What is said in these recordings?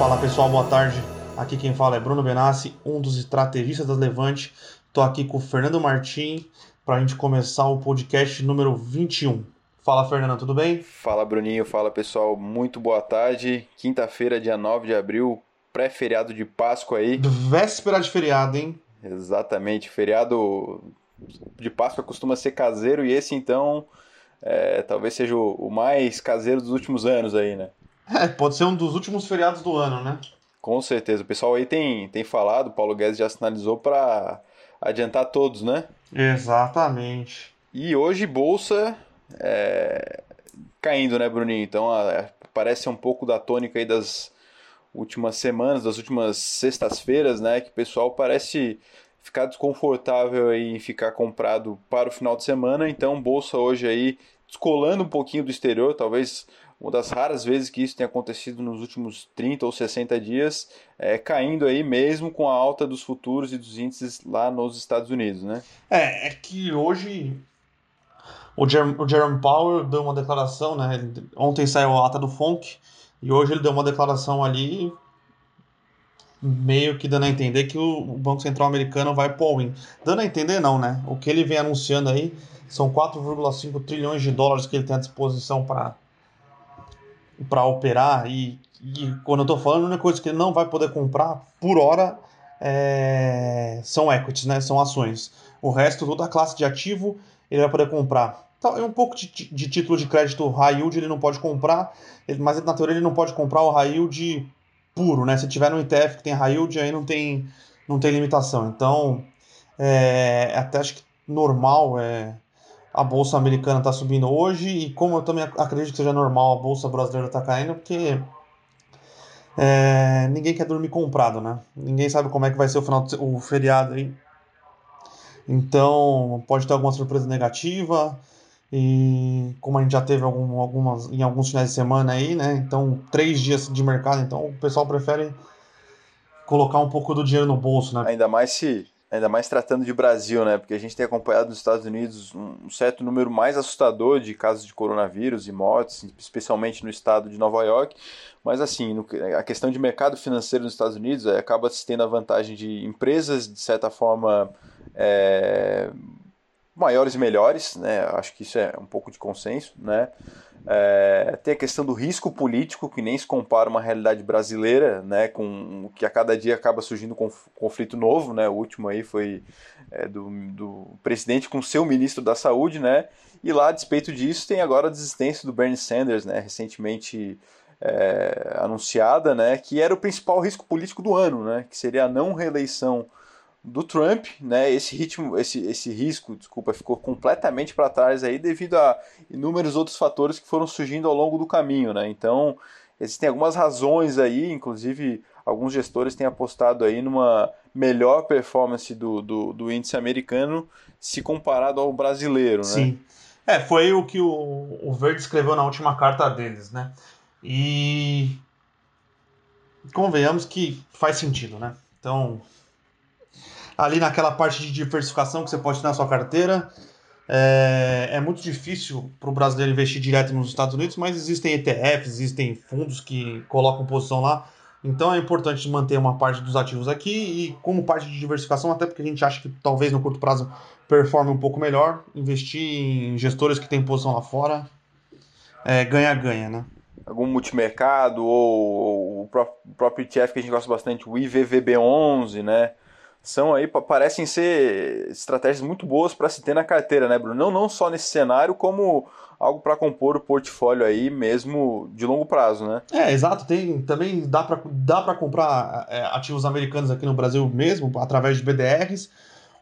Fala pessoal, boa tarde. Aqui quem fala é Bruno Benassi, um dos estrategistas das Levante. Estou aqui com o Fernando Martim para a gente começar o podcast número 21. Fala Fernando, tudo bem? Fala Bruninho, fala pessoal, muito boa tarde. Quinta-feira, dia 9 de abril, pré-feriado de Páscoa aí. Véspera de feriado, hein? Exatamente, feriado de Páscoa costuma ser caseiro e esse então é, talvez seja o mais caseiro dos últimos anos aí, né? É, pode ser um dos últimos feriados do ano, né? Com certeza. O pessoal aí tem, tem falado, o Paulo Guedes já sinalizou para adiantar todos, né? Exatamente. E hoje Bolsa é, caindo, né, Bruninho? Então a, parece um pouco da tônica aí das últimas semanas, das últimas sextas-feiras, né? Que o pessoal parece ficar desconfortável aí em ficar comprado para o final de semana. Então Bolsa hoje aí descolando um pouquinho do exterior, talvez uma das raras vezes que isso tem acontecido nos últimos 30 ou 60 dias, é, caindo aí mesmo com a alta dos futuros e dos índices lá nos Estados Unidos, né? É, é que hoje o, Jeremy, o Jerome Powell deu uma declaração, né? Ontem saiu a ata do FONC e hoje ele deu uma declaração ali meio que dando a entender que o Banco Central americano vai pôr win. Dando a entender não, né? O que ele vem anunciando aí são 4,5 trilhões de dólares que ele tem à disposição para para operar e, e, quando eu estou falando, a única coisa que ele não vai poder comprar por hora é, são equities, né? São ações. O resto, toda a classe de ativo, ele vai poder comprar. Então, um pouco de, de título de crédito high yield ele não pode comprar, mas na teoria ele não pode comprar o high yield puro, né? Se tiver no ETF que tem high yield, aí não tem, não tem limitação. Então, é, até acho que normal é a bolsa americana está subindo hoje e como eu também acredito que seja normal a bolsa brasileira está caindo, porque é, ninguém quer dormir comprado, né? Ninguém sabe como é que vai ser o final o feriado aí. Então pode ter alguma surpresa negativa e como a gente já teve algum, algumas em alguns finais de semana aí, né? Então três dias de mercado, então o pessoal prefere colocar um pouco do dinheiro no bolso, né? Ainda mais se Ainda mais tratando de Brasil, né? Porque a gente tem acompanhado nos Estados Unidos um certo número mais assustador de casos de coronavírus e mortes, especialmente no estado de Nova York. Mas assim, no, a questão de mercado financeiro nos Estados Unidos é, acaba se tendo a vantagem de empresas, de certa forma, é, maiores e melhores, né? Acho que isso é um pouco de consenso, né? É, tem a questão do risco político, que nem se compara uma realidade brasileira, né, com que a cada dia acaba surgindo um conflito novo, né, o último aí foi é, do, do presidente com seu ministro da saúde, né, e lá, a despeito disso, tem agora a desistência do Bernie Sanders, né, recentemente é, anunciada, né, que era o principal risco político do ano, né, que seria a não reeleição do Trump, né? Esse ritmo, esse, esse risco, desculpa, ficou completamente para trás aí devido a inúmeros outros fatores que foram surgindo ao longo do caminho, né? Então, existem algumas razões aí, inclusive alguns gestores têm apostado aí numa melhor performance do, do, do índice americano se comparado ao brasileiro, né? Sim. É, foi o que o, o Verde escreveu na última carta deles, né? E convenhamos que faz sentido, né? Então, ali naquela parte de diversificação que você pode ter na sua carteira. É, é muito difícil para o brasileiro investir direto nos Estados Unidos, mas existem ETFs, existem fundos que colocam posição lá. Então é importante manter uma parte dos ativos aqui e como parte de diversificação, até porque a gente acha que talvez no curto prazo performe um pouco melhor, investir em gestores que têm posição lá fora, ganha-ganha, é, né? Algum multimercado ou, ou o próprio ETF que a gente gosta bastante, o IVVB11, né? São aí parecem ser estratégias muito boas para se ter na carteira, né, Bruno? Não, não só nesse cenário, como algo para compor o portfólio aí mesmo de longo prazo, né? É, exato. Tem também dá para dá para comprar é, ativos americanos aqui no Brasil mesmo através de BDRs.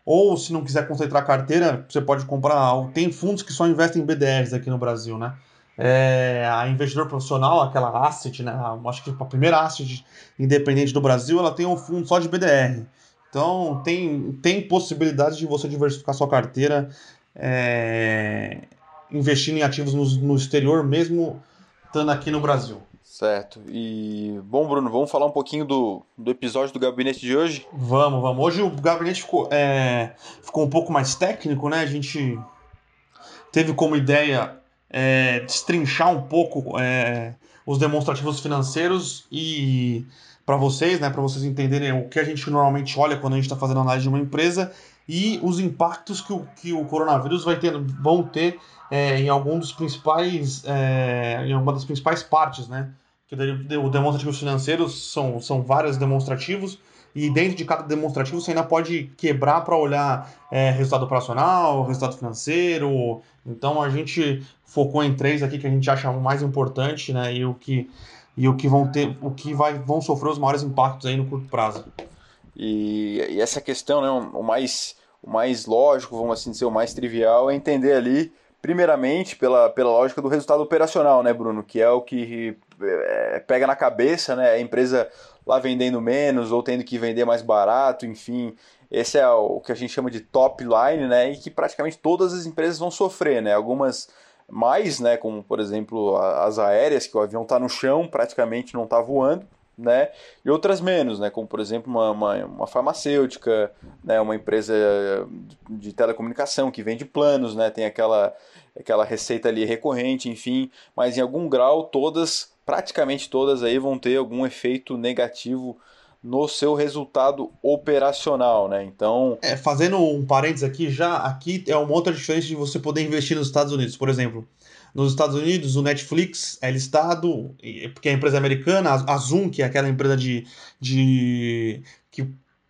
Ou se não quiser concentrar a carteira, você pode comprar. Tem fundos que só investem em BDRs aqui no Brasil, né? É, a investidor profissional, aquela asset, né? Acho que a primeira asset independente do Brasil, ela tem um fundo só de BDR. Então, tem, tem possibilidade de você diversificar sua carteira é, investindo em ativos no, no exterior, mesmo estando aqui no Brasil. Certo. E, bom, Bruno, vamos falar um pouquinho do, do episódio do gabinete de hoje? Vamos, vamos. Hoje o gabinete ficou, é, ficou um pouco mais técnico, né? A gente teve como ideia é, destrinchar um pouco é, os demonstrativos financeiros e para vocês, né, para vocês entenderem o que a gente normalmente olha quando a gente está fazendo análise de uma empresa e os impactos que o, que o coronavírus vai ter, vão ter é, em algum dos principais, é, em alguma das principais partes, né? Que o demonstrativos financeiros são, são vários demonstrativos e dentro de cada demonstrativo você ainda pode quebrar para olhar é, resultado operacional, resultado financeiro. Então a gente focou em três aqui que a gente acha mais importante, né? E o que e o que vão ter, o que vai, vão sofrer os maiores impactos aí no curto prazo. E, e essa questão, né, o mais o mais lógico, vamos assim dizer, o mais trivial é entender ali, primeiramente, pela, pela lógica do resultado operacional, né, Bruno? Que é o que é, pega na cabeça, né? A empresa lá vendendo menos ou tendo que vender mais barato, enfim. Esse é o que a gente chama de top line, né? E que praticamente todas as empresas vão sofrer, né? Algumas mais, né? Como por exemplo as aéreas, que o avião está no chão, praticamente não está voando né? E outras menos, né? Como por exemplo uma, uma, uma, farmacêutica, né? Uma empresa de telecomunicação que vende planos, né? Tem aquela aquela receita ali recorrente, enfim. Mas em algum grau todas, praticamente todas aí vão ter algum efeito negativo no seu resultado operacional, né? Então, é, fazendo um parênteses aqui, já aqui é uma outra diferença de você poder investir nos Estados Unidos, por exemplo. Nos Estados Unidos, o Netflix é listado, porque é empresa americana, a Zoom, que é aquela empresa de. de que,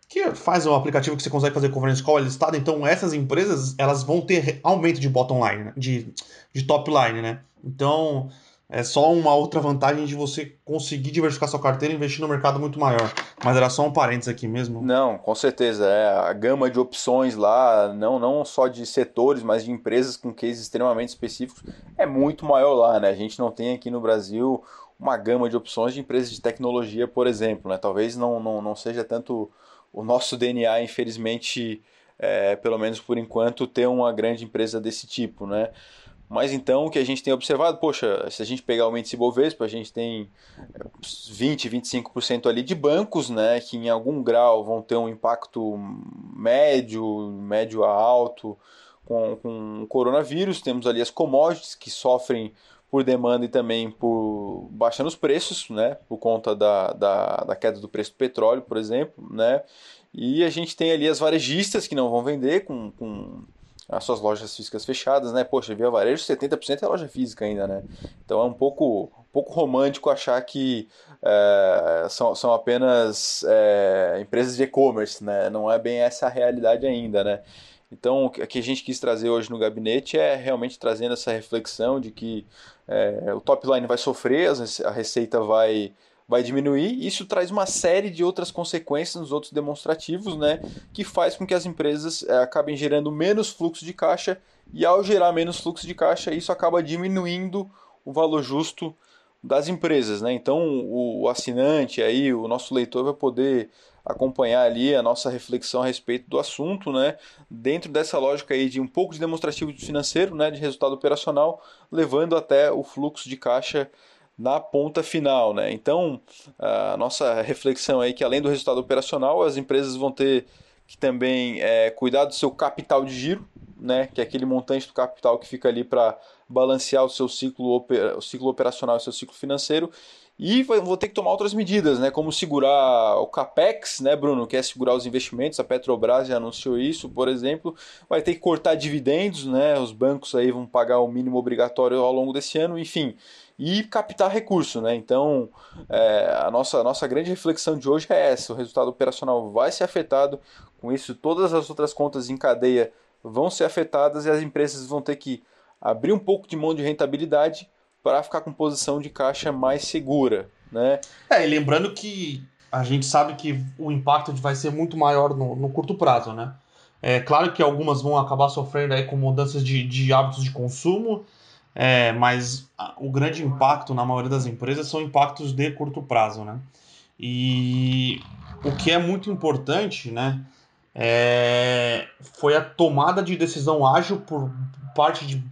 que faz o aplicativo que você consegue fazer conference call, é listado. Então, essas empresas elas vão ter aumento de bottom line, né? de, de top line, né? Então, é só uma outra vantagem de você conseguir diversificar sua carteira e investir no mercado muito maior. Mas era só um parênteses aqui mesmo. Não, com certeza. É a gama de opções lá, não, não só de setores, mas de empresas com cases extremamente específicos, é muito maior lá, né? A gente não tem aqui no Brasil uma gama de opções de empresas de tecnologia, por exemplo. Né? Talvez não, não, não seja tanto o nosso DNA, infelizmente, é, pelo menos por enquanto, ter uma grande empresa desse tipo, né? Mas então o que a gente tem observado, poxa, se a gente pegar o índice Bovespa, a gente tem 20, eh, 25% ali de bancos, né, que em algum grau vão ter um impacto médio, médio a alto com, com o coronavírus. Temos ali as commodities que sofrem por demanda e também por baixando os preços, né, por conta da, da, da queda do preço do petróleo, por exemplo, né, e a gente tem ali as varejistas que não vão vender com, com as suas lojas físicas fechadas, né? Poxa, Via Varejo 70% é loja física ainda, né? Então é um pouco, um pouco romântico achar que é, são, são apenas é, empresas de e-commerce, né? Não é bem essa a realidade ainda, né? Então, o que a gente quis trazer hoje no gabinete é realmente trazendo essa reflexão de que é, o top line vai sofrer, a receita vai vai diminuir. Isso traz uma série de outras consequências nos outros demonstrativos, né, que faz com que as empresas é, acabem gerando menos fluxo de caixa e ao gerar menos fluxo de caixa, isso acaba diminuindo o valor justo das empresas, né? Então o, o assinante aí, o nosso leitor vai poder acompanhar ali a nossa reflexão a respeito do assunto, né? Dentro dessa lógica aí de um pouco de demonstrativo financeiro, né, de resultado operacional, levando até o fluxo de caixa na ponta final, né? Então, a nossa reflexão é que além do resultado operacional, as empresas vão ter que também é, cuidar do seu capital de giro, né? Que é aquele montante do capital que fica ali para balancear o seu ciclo, o ciclo operacional e o seu ciclo financeiro. E vou ter que tomar outras medidas, né? Como segurar o capex, né, Bruno? Que é segurar os investimentos. A Petrobras já anunciou isso, por exemplo. Vai ter que cortar dividendos, né? Os bancos aí vão pagar o mínimo obrigatório ao longo desse ano. Enfim, e captar recurso, né? Então, é, a, nossa, a nossa grande reflexão de hoje é essa: o resultado operacional vai ser afetado, com isso, todas as outras contas em cadeia vão ser afetadas e as empresas vão ter que abrir um pouco de mão de rentabilidade para ficar com posição de caixa mais segura, né? É, e lembrando que a gente sabe que o impacto vai ser muito maior no, no curto prazo, né? É claro que algumas vão acabar sofrendo aí com mudanças de, de hábitos de consumo, é, mas o grande impacto na maioria das empresas são impactos de curto prazo, né? E o que é muito importante, né, é, foi a tomada de decisão ágil por parte de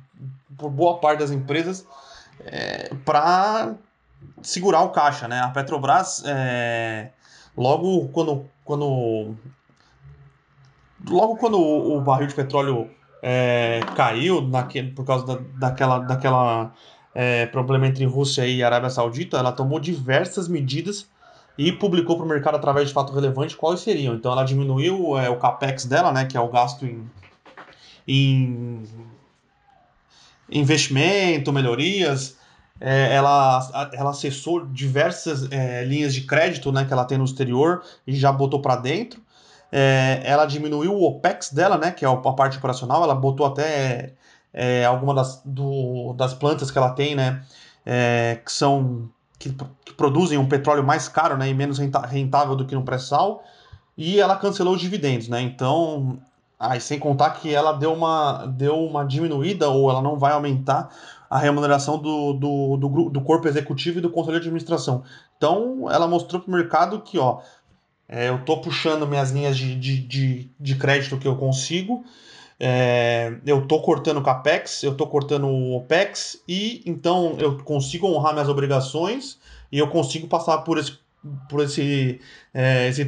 por boa parte das empresas é, para segurar o caixa, né? A Petrobras é, logo quando quando logo quando o, o barril de petróleo é, caiu naquele, por causa da, daquela, daquela é, problema entre Rússia e Arábia Saudita, ela tomou diversas medidas e publicou para o mercado através de fato relevante quais seriam. Então ela diminuiu é, o capex dela, né, que é o gasto em, em investimento, melhorias. É, ela, ela acessou diversas é, linhas de crédito né, que ela tem no exterior e já botou para dentro. É, ela diminuiu o OPEX dela, né, que é a parte operacional, ela botou até é, alguma das, do, das plantas que ela tem, né, é, que são que, que, produzem um petróleo mais caro, né, e menos rentável do que no pré-sal, e ela cancelou os dividendos, né, então, aí sem contar que ela deu uma, deu uma diminuída ou ela não vai aumentar a remuneração do, do, do, do corpo executivo e do conselho de administração. Então, ela mostrou para o mercado que, ó, é, eu estou puxando minhas linhas de, de, de, de, crédito que eu consigo, é, eu estou cortando o CAPEX, eu estou cortando o OPEX, e então eu consigo honrar minhas obrigações e eu consigo passar por esse, por esse, é, esse,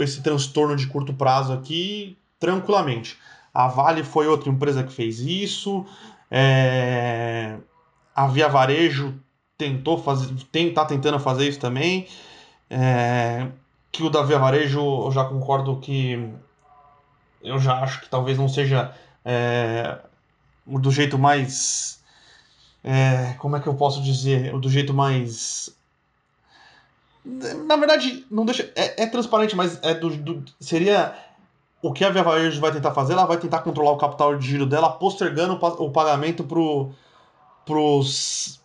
esse transtorno de curto prazo aqui tranquilamente. A Vale foi outra empresa que fez isso, é, a Via Varejo tentou fazer, tem, tá tentando fazer isso também. É, que o da Via Varejo eu já concordo que eu já acho que talvez não seja é, do jeito mais é, como é que eu posso dizer do jeito mais na verdade não deixa é, é transparente mas é do, do, seria o que a Via Varejo vai tentar fazer ela vai tentar controlar o capital de giro dela postergando o pagamento para os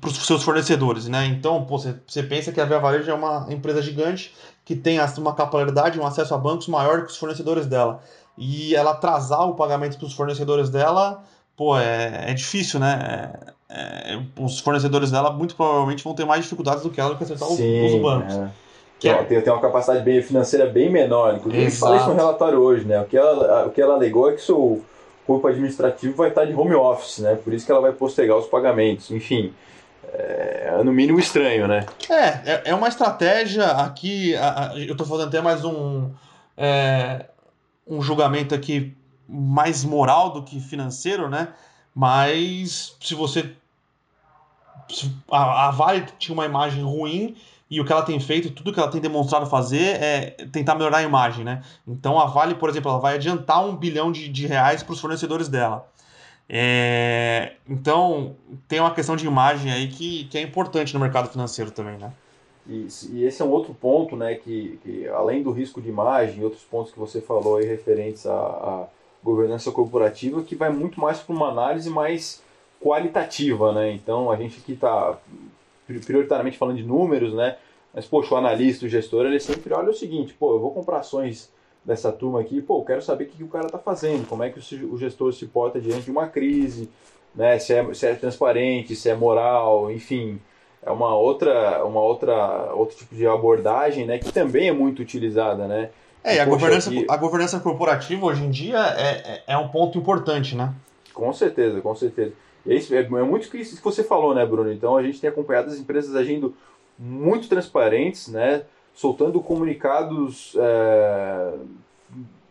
para os seus fornecedores, né? Então, pô, você pensa que a Via Varejo é uma empresa gigante que tem uma capilaridade, um acesso a bancos maior que os fornecedores dela. E ela atrasar o pagamento para os fornecedores dela, pô, é, é difícil, né? É, é, os fornecedores dela muito provavelmente vão ter mais dificuldades do que ela do que acertar Sim, os, os bancos. É. Que é... tem, tem uma capacidade bem, financeira bem menor. Inclusive, Exato. falei isso no relatório hoje, né? O que ela, o que ela alegou é que o corpo administrativo vai estar de home office, né? Por isso que ela vai postergar os pagamentos. Enfim, é, no mínimo estranho, né? É, é, é uma estratégia aqui. Eu estou fazendo até mais um, é, um julgamento aqui mais moral do que financeiro, né? Mas se você. Se a, a Vale tinha uma imagem ruim e o que ela tem feito, tudo que ela tem demonstrado fazer é tentar melhorar a imagem, né? Então a Vale, por exemplo, ela vai adiantar um bilhão de, de reais para os fornecedores dela. É, então, tem uma questão de imagem aí que, que é importante no mercado financeiro também, né? E, e esse é um outro ponto, né, que, que além do risco de imagem, outros pontos que você falou aí referentes à, à governança corporativa, que vai muito mais para uma análise mais qualitativa, né? Então, a gente aqui está prioritariamente falando de números, né? Mas, poxa, o analista, o gestor, ele sempre olha o seguinte, pô, eu vou comprar ações dessa turma aqui, pô, eu quero saber o que, que o cara está fazendo, como é que o gestor se porta diante de uma crise, né? Se é, se é transparente, se é moral, enfim, é uma outra, uma outra, outro tipo de abordagem, né? Que também é muito utilizada, né? É, e a governança, aqui... a governança corporativa hoje em dia é, é, é um ponto importante, né? Com certeza, com certeza. E é, isso, é, é muito isso que você falou, né, Bruno? Então a gente tem acompanhado as empresas agindo muito transparentes, né? Soltando comunicados, é,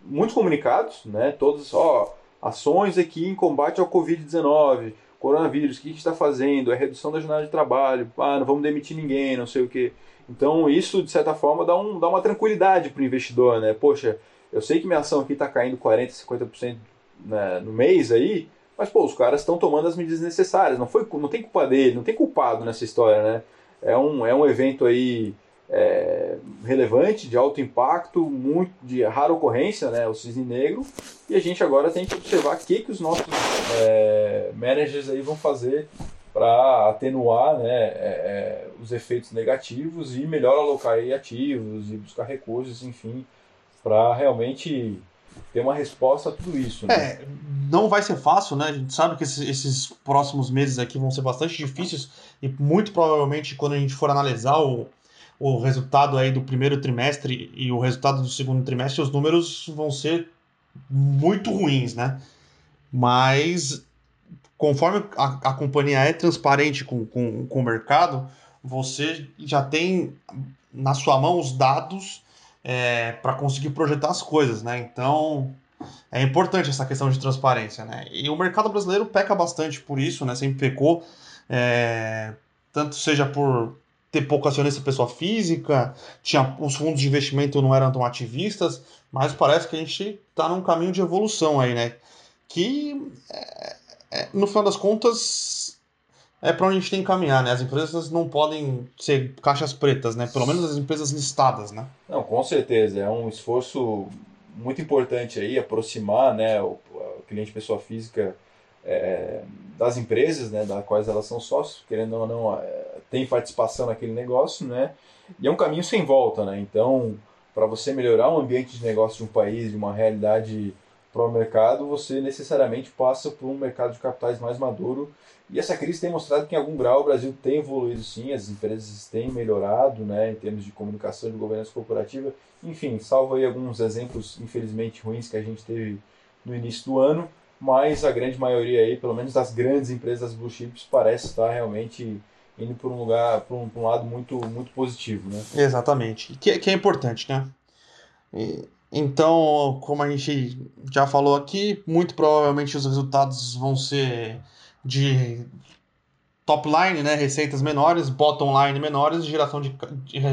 muitos comunicados, né? Todos, ó, ações aqui em combate ao Covid-19, coronavírus, o que gente está fazendo? É redução da jornada de trabalho, ah, não vamos demitir ninguém, não sei o que. Então isso, de certa forma, dá, um, dá uma tranquilidade para o investidor, né? Poxa, eu sei que minha ação aqui está caindo 40%, 50% né, no mês aí, mas pô, os caras estão tomando as medidas necessárias, não, foi, não tem culpa dele, não tem culpado nessa história, né? É um, é um evento aí é, relevante, de alto impacto, muito de rara ocorrência, né, o cisne negro, e a gente agora tem que observar o que, que os nossos é, managers aí vão fazer para atenuar né, é, é, os efeitos negativos e melhor alocar ativos e buscar recursos, enfim, para realmente ter uma resposta a tudo isso. Né? É, não vai ser fácil, né? A gente sabe que esses, esses, próximos meses aqui vão ser bastante difíceis e muito provavelmente quando a gente for analisar o, o resultado aí do primeiro trimestre e o resultado do segundo trimestre, os números vão ser muito ruins, né? Mas conforme a, a companhia é transparente com, com, com o mercado, você já tem na sua mão os dados é, para conseguir projetar as coisas, né? Então é importante essa questão de transparência, né? E o mercado brasileiro peca bastante por isso, né? Sempre pecou é, tanto seja por ter pouco acionista pessoa física, tinha os fundos de investimento não eram tão ativistas, mas parece que a gente está num caminho de evolução aí, né? Que é, é, no final das contas é para onde a gente tem que caminhar, né? As empresas não podem ser caixas pretas, né? Pelo menos as empresas listadas, né? Não, com certeza. É um esforço muito importante aí aproximar, né, o, cliente pessoa física é, das empresas, né, das quais elas são sócios, querendo ou não, é, tem participação naquele negócio, né? E é um caminho sem volta, né? Então, para você melhorar o ambiente de negócio de um país, de uma realidade para o mercado, você necessariamente passa por um mercado de capitais mais maduro. E essa crise tem mostrado que, em algum grau, o Brasil tem evoluído sim, as empresas têm melhorado né, em termos de comunicação, de governança corporativa. Enfim, salvo aí alguns exemplos, infelizmente, ruins que a gente teve no início do ano, mas a grande maioria aí, pelo menos das grandes empresas blue chips, parece estar realmente indo por um lugar, por um, um lado muito, muito positivo, né? Exatamente, que, que é importante, né? E, então, como a gente já falou aqui, muito provavelmente os resultados vão ser de top line, né, receitas menores, bottom line menores, geração de,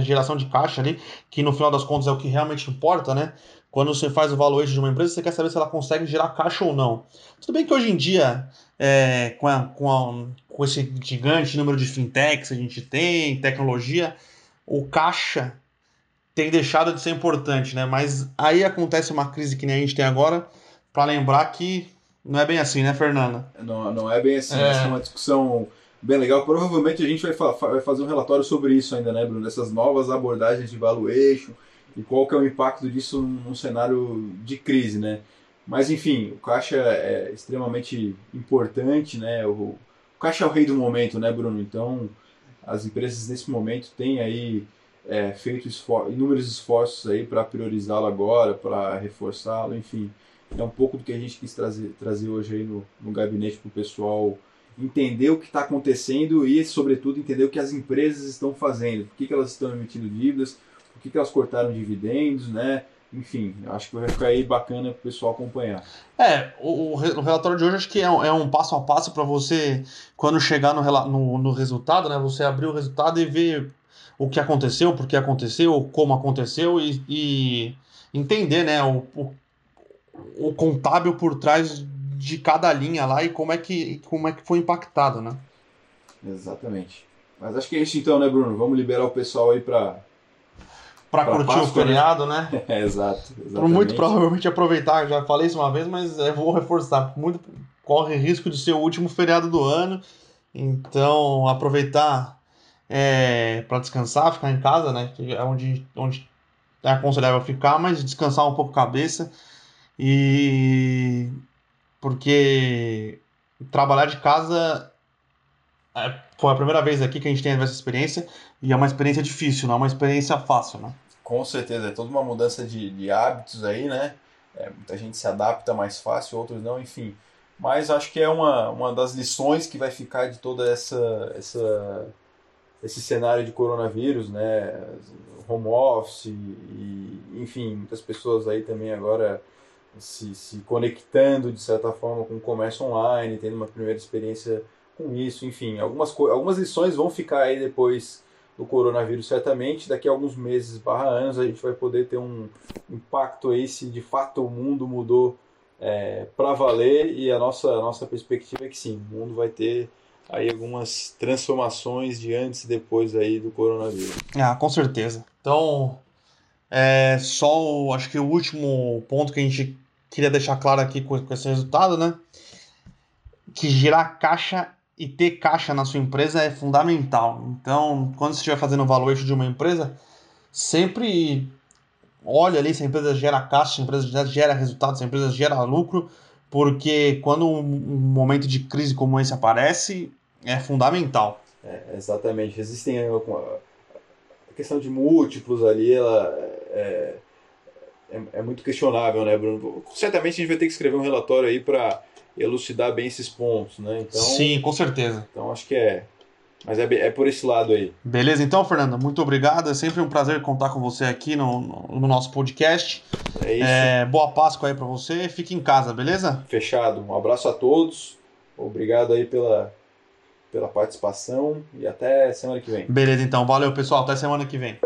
geração de caixa ali, que no final das contas é o que realmente importa, né? Quando você faz o valuation de uma empresa, você quer saber se ela consegue gerar caixa ou não. Tudo bem que hoje em dia, é, com, a, com, a, com esse gigante número de fintechs que a gente tem, tecnologia, o caixa tem deixado de ser importante, né? Mas aí acontece uma crise que nem a gente tem agora, para lembrar que não é bem assim, né, Fernanda? Não, não é bem assim. É. Essa é uma discussão bem legal. Provavelmente a gente vai, fa vai fazer um relatório sobre isso ainda, né, Bruno? Dessas novas abordagens de valuation e qual que é o impacto disso num cenário de crise, né? Mas enfim, o caixa é extremamente importante, né? O, o caixa é o rei do momento, né, Bruno? Então, as empresas nesse momento têm aí é, feito esfor inúmeros esforços aí para priorizá-lo agora, para reforçá-lo, enfim. É um pouco do que a gente quis trazer, trazer hoje aí no, no gabinete para o pessoal entender o que está acontecendo e, sobretudo, entender o que as empresas estão fazendo, por que, que elas estão emitindo dívidas, que, que elas cortaram dividendos, né? Enfim, acho que vai ficar aí bacana para o pessoal acompanhar. É, o, o, relatório de hoje acho que é um, é um passo a passo para você, quando chegar no, no, no, resultado, né? Você abrir o resultado e ver o que aconteceu, por que aconteceu, como aconteceu e, e entender, né? O, o, o contábil por trás de cada linha lá e como é que, como é que foi impactado, né? Exatamente. Mas acho que é isso então, né, Bruno? Vamos liberar o pessoal aí para para curtir Páscoa, o né? feriado, né? né? É, exato. Exatamente. Muito provavelmente aproveitar, já falei isso uma vez, mas eu vou reforçar. Muito corre risco de ser o último feriado do ano, então aproveitar é, para descansar, ficar em casa, né? É onde, onde é aconselhável ficar, mas descansar um pouco a cabeça e porque trabalhar de casa é, foi a primeira vez aqui que a gente tem essa experiência e é uma experiência difícil, não é uma experiência fácil, né? Com certeza, é toda uma mudança de, de hábitos aí, né? É, muita gente se adapta mais fácil, outros não, enfim. Mas acho que é uma, uma das lições que vai ficar de toda essa, essa esse cenário de coronavírus, né? Home office e, enfim, muitas pessoas aí também agora se, se conectando de certa forma com o comércio online, tendo uma primeira experiência com isso, enfim, algumas, algumas lições vão ficar aí depois do coronavírus certamente, daqui a alguns meses barra anos a gente vai poder ter um impacto aí se de fato o mundo mudou é, para valer e a nossa, a nossa perspectiva é que sim, o mundo vai ter aí algumas transformações de antes e depois aí do coronavírus. Ah, com certeza. Então, é só o, acho que o último ponto que a gente queria deixar claro aqui com, com esse resultado, né? Que gerar caixa e ter caixa na sua empresa é fundamental. Então, quando você estiver fazendo o valuation de uma empresa, sempre olha ali se a empresa gera caixa, se a empresa gera resultados, se a empresa gera lucro, porque quando um, momento de crise como esse aparece, é fundamental. É, exatamente. Existem a, a questão de múltiplos ali, ela é, é, é, muito questionável, né, Bruno? Certamente a gente vai ter que escrever um relatório aí para elucidar bem esses pontos, né? Então, Sim, com certeza. Então acho que é. Mas é, é por esse lado aí. Beleza, então, Fernando, muito obrigado. É sempre um prazer contar com você aqui no, no, no nosso podcast. É isso. É, boa Páscoa aí para você. Fique em casa, beleza? Fechado. Um abraço a todos. Obrigado aí pela, pela participação e até semana que vem. Beleza, então. Valeu, pessoal. Até semana que vem.